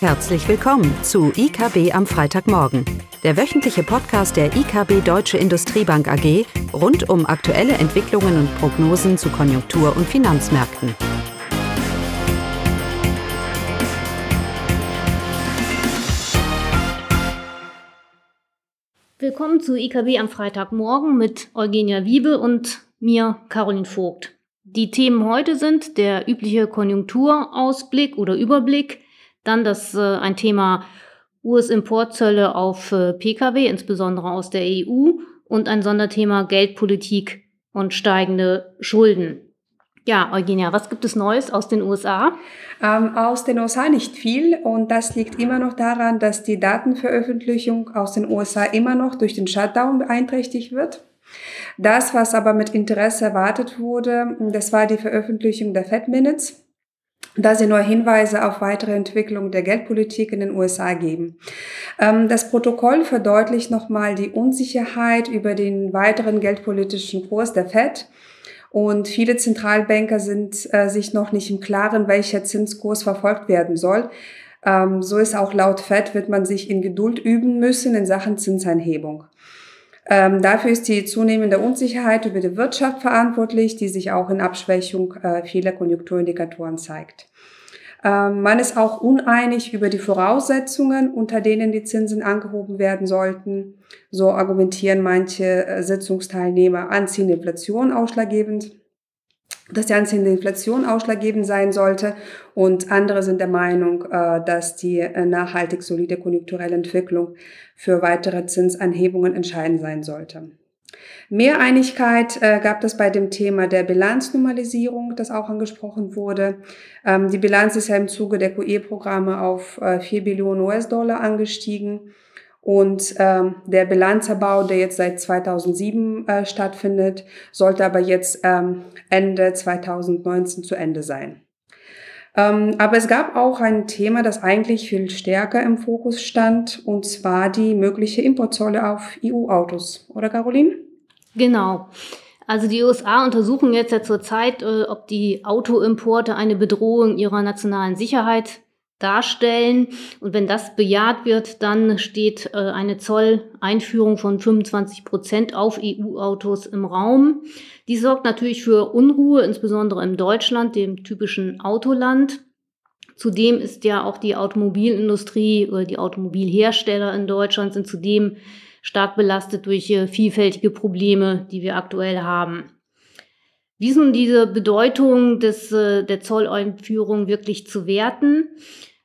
Herzlich willkommen zu IKB am Freitagmorgen, der wöchentliche Podcast der IKB Deutsche Industriebank AG rund um aktuelle Entwicklungen und Prognosen zu Konjunktur- und Finanzmärkten. Willkommen zu IKB am Freitagmorgen mit Eugenia Wiebe und mir, Caroline Vogt. Die Themen heute sind der übliche Konjunkturausblick oder Überblick, dann das äh, ein Thema US-Importzölle auf äh, Pkw, insbesondere aus der EU, und ein Sonderthema Geldpolitik und steigende Schulden. Ja, Eugenia, was gibt es Neues aus den USA? Ähm, aus den USA nicht viel und das liegt immer noch daran, dass die Datenveröffentlichung aus den USA immer noch durch den Shutdown beeinträchtigt wird. Das, was aber mit Interesse erwartet wurde, das war die Veröffentlichung der Fed Minutes da sie neue Hinweise auf weitere Entwicklung der Geldpolitik in den USA geben. Ähm, das Protokoll verdeutlicht nochmal die Unsicherheit über den weiteren geldpolitischen Kurs der Fed. Und viele Zentralbanker sind äh, sich noch nicht im Klaren, welcher Zinskurs verfolgt werden soll. Ähm, so ist auch laut Fed, wird man sich in Geduld üben müssen in Sachen Zinsanhebung. Ähm, dafür ist die zunehmende Unsicherheit über die Wirtschaft verantwortlich, die sich auch in Abschwächung äh, vieler Konjunkturindikatoren zeigt. Ähm, man ist auch uneinig über die Voraussetzungen, unter denen die Zinsen angehoben werden sollten. So argumentieren manche äh, Sitzungsteilnehmer anziehende Inflation ausschlaggebend dass die anziehende Inflation ausschlaggebend sein sollte und andere sind der Meinung, äh, dass die äh, nachhaltig solide konjunkturelle Entwicklung für weitere Zinsanhebungen entscheidend sein sollte. Mehr Einigkeit äh, gab es bei dem Thema der Bilanznormalisierung, das auch angesprochen wurde. Ähm, die Bilanz ist ja im Zuge der QE-Programme auf 4 Billionen US-Dollar angestiegen. Und ähm, der Bilanzerbau, der jetzt seit 2007 äh, stattfindet, sollte aber jetzt ähm, Ende 2019 zu Ende sein. Ähm, aber es gab auch ein Thema, das eigentlich viel stärker im Fokus stand, und zwar die mögliche Importzolle auf EU-Autos. Oder Caroline? Genau. Also die USA untersuchen jetzt ja zurzeit, äh, ob die Autoimporte eine Bedrohung ihrer nationalen Sicherheit darstellen. Und wenn das bejaht wird, dann steht äh, eine Zolleinführung von 25 Prozent auf EU-Autos im Raum. Die sorgt natürlich für Unruhe, insbesondere in Deutschland, dem typischen Autoland. Zudem ist ja auch die Automobilindustrie oder die Automobilhersteller in Deutschland sind zudem stark belastet durch äh, vielfältige Probleme, die wir aktuell haben. Wie ist nun diese Bedeutung des, äh, der Zolleinführung wirklich zu werten?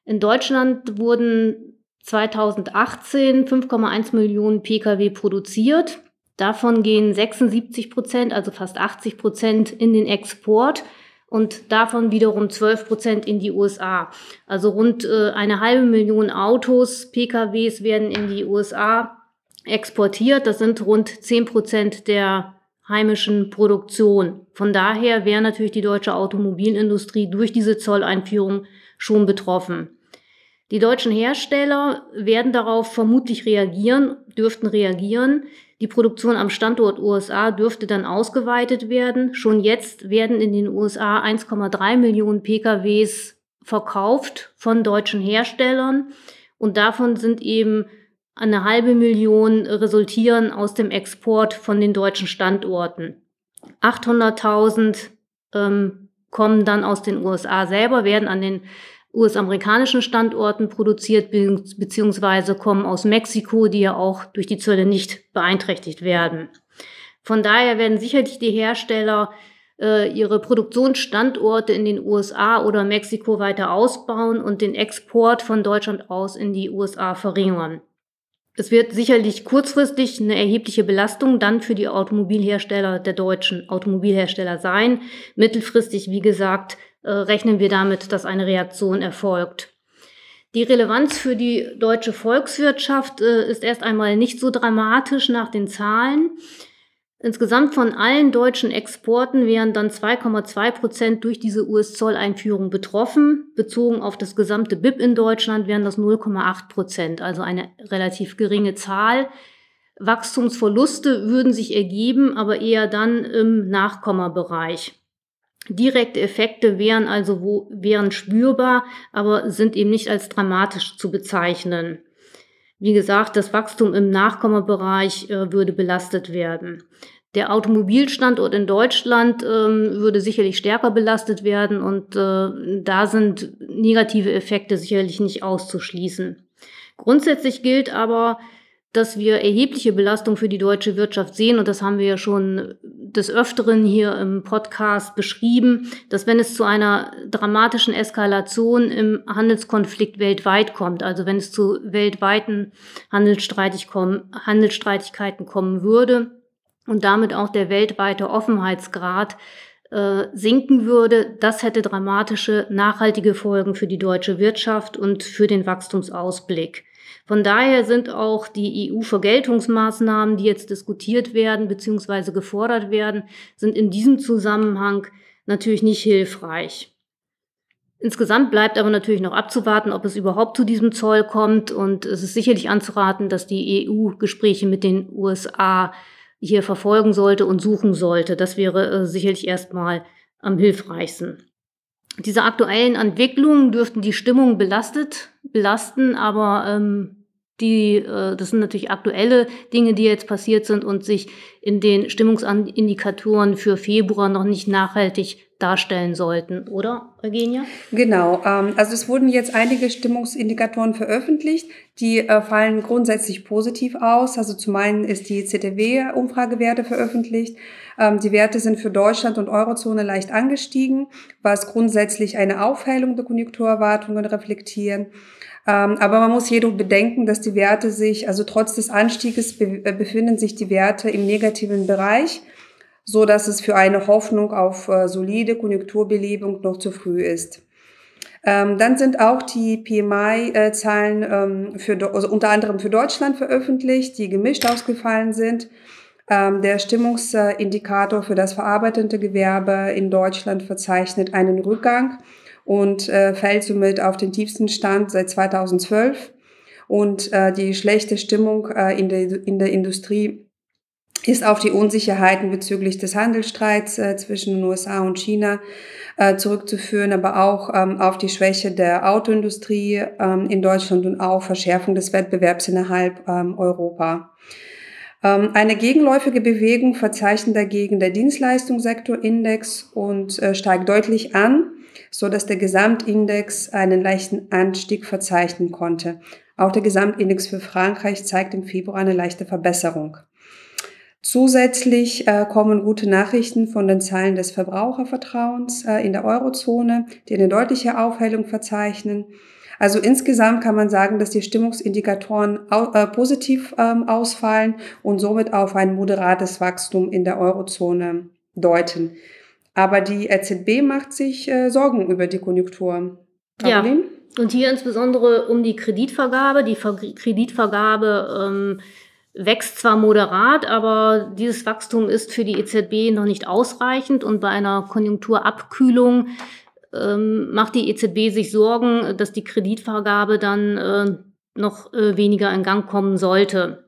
In Deutschland wurden 2018 5,1 Millionen Pkw produziert. Davon gehen 76 Prozent, also fast 80 Prozent in den Export und davon wiederum 12 Prozent in die USA. Also rund äh, eine halbe Million Autos, PKWs werden in die USA exportiert. Das sind rund 10 Prozent der heimischen Produktion. Von daher wäre natürlich die deutsche Automobilindustrie durch diese Zolleinführung schon betroffen. Die deutschen Hersteller werden darauf vermutlich reagieren, dürften reagieren. Die Produktion am Standort USA dürfte dann ausgeweitet werden. Schon jetzt werden in den USA 1,3 Millionen PKWs verkauft von deutschen Herstellern und davon sind eben eine halbe Million resultieren aus dem Export von den deutschen Standorten. 800.000 ähm, kommen dann aus den USA selber, werden an den US-amerikanischen Standorten produziert, beziehungsweise kommen aus Mexiko, die ja auch durch die Zölle nicht beeinträchtigt werden. Von daher werden sicherlich die Hersteller äh, ihre Produktionsstandorte in den USA oder Mexiko weiter ausbauen und den Export von Deutschland aus in die USA verringern. Es wird sicherlich kurzfristig eine erhebliche Belastung dann für die Automobilhersteller der deutschen Automobilhersteller sein. Mittelfristig, wie gesagt, äh, rechnen wir damit, dass eine Reaktion erfolgt. Die Relevanz für die deutsche Volkswirtschaft äh, ist erst einmal nicht so dramatisch nach den Zahlen. Insgesamt von allen deutschen Exporten wären dann 2,2 Prozent durch diese US-Zolleinführung betroffen. Bezogen auf das gesamte BIP in Deutschland wären das 0,8 Prozent, also eine relativ geringe Zahl. Wachstumsverluste würden sich ergeben, aber eher dann im Nachkommabereich. Direkte Effekte wären also wo, wären spürbar, aber sind eben nicht als dramatisch zu bezeichnen. Wie gesagt, das Wachstum im Nachkommabereich äh, würde belastet werden. Der Automobilstandort in Deutschland ähm, würde sicherlich stärker belastet werden und äh, da sind negative Effekte sicherlich nicht auszuschließen. Grundsätzlich gilt aber, dass wir erhebliche Belastung für die deutsche Wirtschaft sehen und das haben wir ja schon des Öfteren hier im Podcast beschrieben, dass wenn es zu einer dramatischen Eskalation im Handelskonflikt weltweit kommt, also wenn es zu weltweiten Handelsstreitigkeiten kommen würde, und damit auch der weltweite Offenheitsgrad äh, sinken würde, das hätte dramatische nachhaltige Folgen für die deutsche Wirtschaft und für den Wachstumsausblick. Von daher sind auch die EU-Vergeltungsmaßnahmen, die jetzt diskutiert werden bzw. gefordert werden, sind in diesem Zusammenhang natürlich nicht hilfreich. Insgesamt bleibt aber natürlich noch abzuwarten, ob es überhaupt zu diesem Zoll kommt und es ist sicherlich anzuraten, dass die EU Gespräche mit den USA hier verfolgen sollte und suchen sollte. Das wäre äh, sicherlich erstmal am hilfreichsten. Diese aktuellen Entwicklungen dürften die Stimmung belastet, belasten, aber ähm, die, äh, das sind natürlich aktuelle Dinge, die jetzt passiert sind und sich in den Stimmungsindikatoren für Februar noch nicht nachhaltig darstellen sollten, oder, Eugenia? Genau. Ähm, also es wurden jetzt einige Stimmungsindikatoren veröffentlicht, die äh, fallen grundsätzlich positiv aus. Also zum einen ist die CTW-Umfragewerte veröffentlicht. Ähm, die Werte sind für Deutschland und Eurozone leicht angestiegen, was grundsätzlich eine Aufhellung der Konjunkturerwartungen reflektieren. Ähm, aber man muss jedoch bedenken, dass die Werte sich, also trotz des Anstieges äh, befinden sich die Werte im negativen Bereich so dass es für eine Hoffnung auf äh, solide Konjunkturbelebung noch zu früh ist. Ähm, dann sind auch die PMI-Zahlen ähm, für, also unter anderem für Deutschland veröffentlicht, die gemischt ausgefallen sind. Der Stimmungsindikator für das verarbeitende Gewerbe in Deutschland verzeichnet einen Rückgang und äh, fällt somit auf den tiefsten Stand seit 2012. Und äh, die schlechte Stimmung äh, in, der, in der Industrie ist auf die Unsicherheiten bezüglich des Handelsstreits äh, zwischen den USA und China äh, zurückzuführen, aber auch ähm, auf die Schwäche der Autoindustrie ähm, in Deutschland und auch Verschärfung des Wettbewerbs innerhalb ähm, Europa. Ähm, eine gegenläufige Bewegung verzeichnet dagegen der Dienstleistungssektorindex und äh, steigt deutlich an, so dass der Gesamtindex einen leichten Anstieg verzeichnen konnte. Auch der Gesamtindex für Frankreich zeigt im Februar eine leichte Verbesserung. Zusätzlich äh, kommen gute Nachrichten von den Zahlen des Verbrauchervertrauens äh, in der Eurozone, die eine deutliche Aufhellung verzeichnen. Also insgesamt kann man sagen, dass die Stimmungsindikatoren au äh, positiv ähm, ausfallen und somit auf ein moderates Wachstum in der Eurozone deuten. Aber die EZB macht sich äh, Sorgen über die Konjunktur. Caroline? Ja, und hier insbesondere um die Kreditvergabe. Die Ver Kreditvergabe ähm, wächst zwar moderat, aber dieses Wachstum ist für die EZB noch nicht ausreichend und bei einer Konjunkturabkühlung ähm, macht die EZB sich Sorgen, dass die Kreditvergabe dann äh, noch äh, weniger in Gang kommen sollte.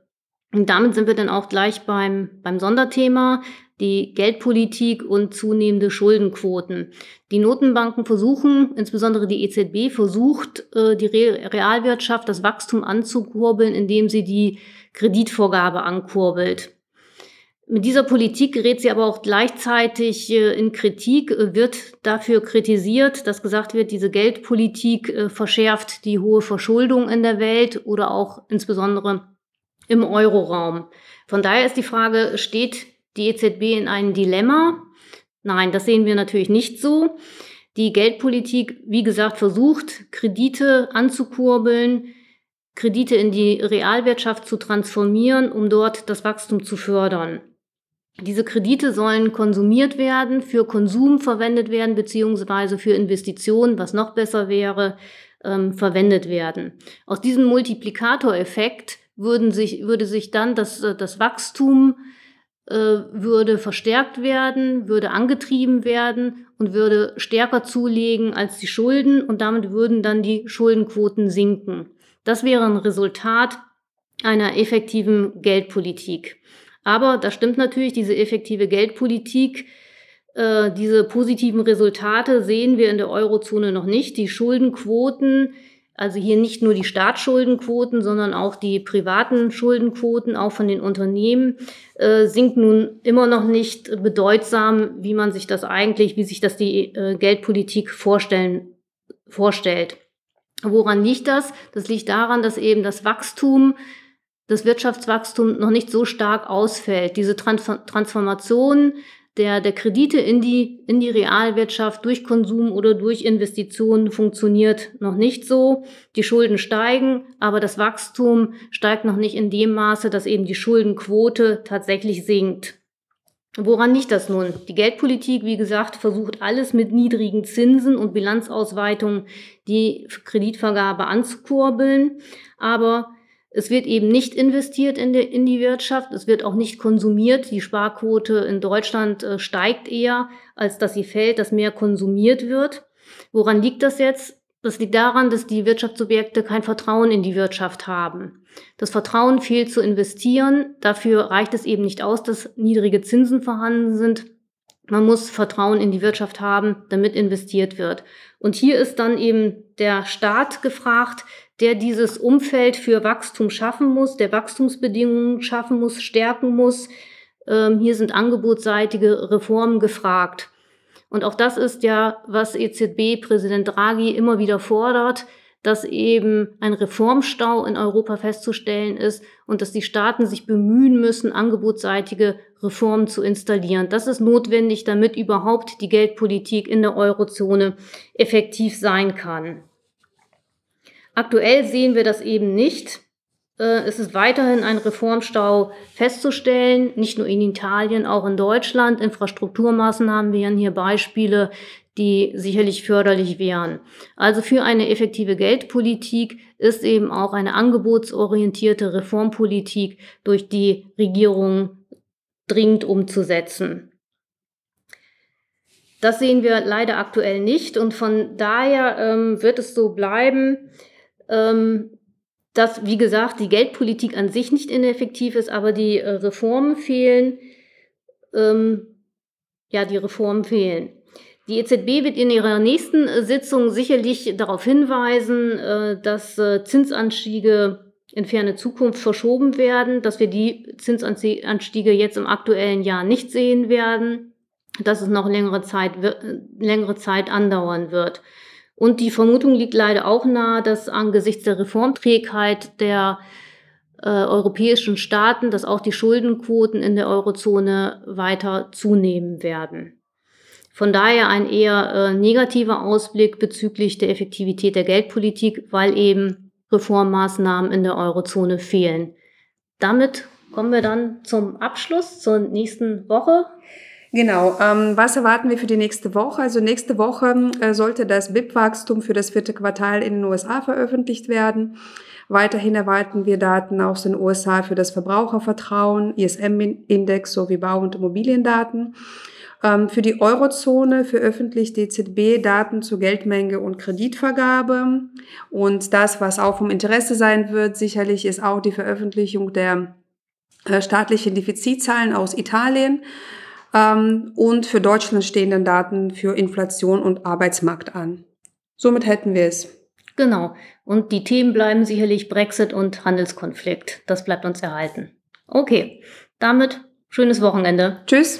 Und damit sind wir dann auch gleich beim, beim Sonderthema, die Geldpolitik und zunehmende Schuldenquoten. Die Notenbanken versuchen, insbesondere die EZB versucht, äh, die Realwirtschaft, das Wachstum anzukurbeln, indem sie die Kreditvorgabe ankurbelt. Mit dieser Politik gerät sie aber auch gleichzeitig äh, in Kritik, äh, wird dafür kritisiert, dass gesagt wird, diese Geldpolitik verschärft die hohe Verschuldung in der Welt oder auch insbesondere im Euroraum. Von daher ist die Frage, steht die EZB in einem Dilemma? Nein, das sehen wir natürlich nicht so. Die Geldpolitik, wie gesagt, versucht, Kredite anzukurbeln, Kredite in die Realwirtschaft zu transformieren, um dort das Wachstum zu fördern. Diese Kredite sollen konsumiert werden, für Konsum verwendet werden, beziehungsweise für Investitionen, was noch besser wäre, ähm, verwendet werden. Aus diesem Multiplikatoreffekt würden sich, würde sich dann das, äh, das Wachstum würde verstärkt werden, würde angetrieben werden und würde stärker zulegen als die Schulden und damit würden dann die Schuldenquoten sinken. Das wäre ein Resultat einer effektiven Geldpolitik. Aber das stimmt natürlich, diese effektive Geldpolitik Äh, diese positiven Resultate sehen wir in der Eurozone noch nicht. Die Schuldenquoten, also hier nicht nur die Staatsschuldenquoten, sondern auch die privaten Schuldenquoten, auch von den Unternehmen, äh, sinkt nun immer noch nicht bedeutsam, wie man sich das eigentlich, wie sich das die äh, Geldpolitik vorstellen, vorstellt. Woran liegt das? Das liegt daran, dass eben das Wachstum das Wirtschaftswachstum noch nicht so stark ausfällt. Diese Transformation der, der Kredite in die, in die Realwirtschaft durch Konsum oder durch Investitionen funktioniert noch nicht so. Die Schulden steigen, aber das Wachstum steigt noch nicht in dem Maße, dass eben die Schuldenquote tatsächlich sinkt. Woran liegt das nun? Die Geldpolitik, wie gesagt, versucht alles mit niedrigen Zinsen und Bilanzausweitungen die Kreditvergabe anzukurbeln. Aber es wird eben nicht investiert in die, in die Wirtschaft, es wird auch nicht konsumiert. Die Sparquote in Deutschland äh, steigt eher, als dass sie fällt, dass mehr konsumiert wird. Woran liegt das jetzt? Das liegt daran, dass die Wirtschaftsobjekte kein Vertrauen in die Wirtschaft haben. Das Vertrauen fehlt zu investieren. Dafür reicht es eben nicht aus, dass niedrige Zinsen vorhanden sind. Man muss Vertrauen in die Wirtschaft haben, damit investiert wird. Und hier ist dann eben der Staat gefragt, der dieses Umfeld für Wachstum schaffen muss, der Wachstumsbedingungen schaffen muss, stärken muss. Ähm, hier sind angebotsseitige Reformen gefragt. Und auch das ist ja, was EZB-Präsident Draghi immer wieder fordert, dass eben ein Reformstau in Europa festzustellen ist und dass die Staaten sich bemühen müssen, angebotsseitige Reformen zu installieren. Das ist notwendig, damit überhaupt die Geldpolitik in der Eurozone effektiv sein kann. Aktuell sehen wir das eben nicht. Äh, es ist weiterhin ein Reformstau festzustellen, nicht nur in Italien, auch in Deutschland. Infrastrukturmaßnahmen wären hier Beispiele, die sicherlich förderlich wären. Also für eine effektive Geldpolitik ist eben auch eine angebotsorientierte Reformpolitik durch die Regierung dringend umzusetzen. Das sehen wir leider aktuell nicht und von daher ähm, wird es so bleiben, ähm, dass, wie gesagt, die Geldpolitik an sich nicht ineffektiv ist, aber die äh, Reformen fehlen. Ähm, ja, die Reformen fehlen. Die EZB wird in ihrer nächsten äh, Sitzung sicherlich darauf hinweisen, äh, dass äh, Zinsanstiege in ferne Zukunft verschoben werden, dass wir die Zinsanstiege jetzt im aktuellen Jahr nicht sehen werden, dass es noch längere Zeit, längere Zeit andauern wird. Und die Vermutung liegt leider auch nahe, dass angesichts der Reformträgheit der äh, europäischen Staaten, dass auch die Schuldenquoten in der Eurozone weiter zunehmen werden. Von daher ein eher äh, negativer Ausblick bezüglich der Effektivität der Geldpolitik, weil eben Reformmaßnahmen in der Eurozone fehlen. Damit kommen wir dann zum Abschluss zur nächsten Woche. Genau. Ähm, was erwarten wir für die nächste Woche? Also nächste Woche äh, sollte das BIP-Wachstum für das vierte Quartal in den USA veröffentlicht werden. Weiterhin erwarten wir Daten aus den USA für das Verbrauchervertrauen, ISM-Index sowie Bau- und Immobiliendaten. Ähm, für die Eurozone veröffentlicht die EZB Daten zur Geldmenge und Kreditvergabe. Und das, was auch vom Interesse sein wird, sicherlich ist auch die Veröffentlichung der äh, staatlichen Defizitzahlen aus Italien ähm, und für Deutschland stehenden Daten für Inflation und Arbeitsmarkt an. Somit hätten wir es. Genau. Und die Themen bleiben sicherlich Brexit und Handelskonflikt. Das bleibt uns erhalten. Okay, damit schönes Wochenende. Tschüss.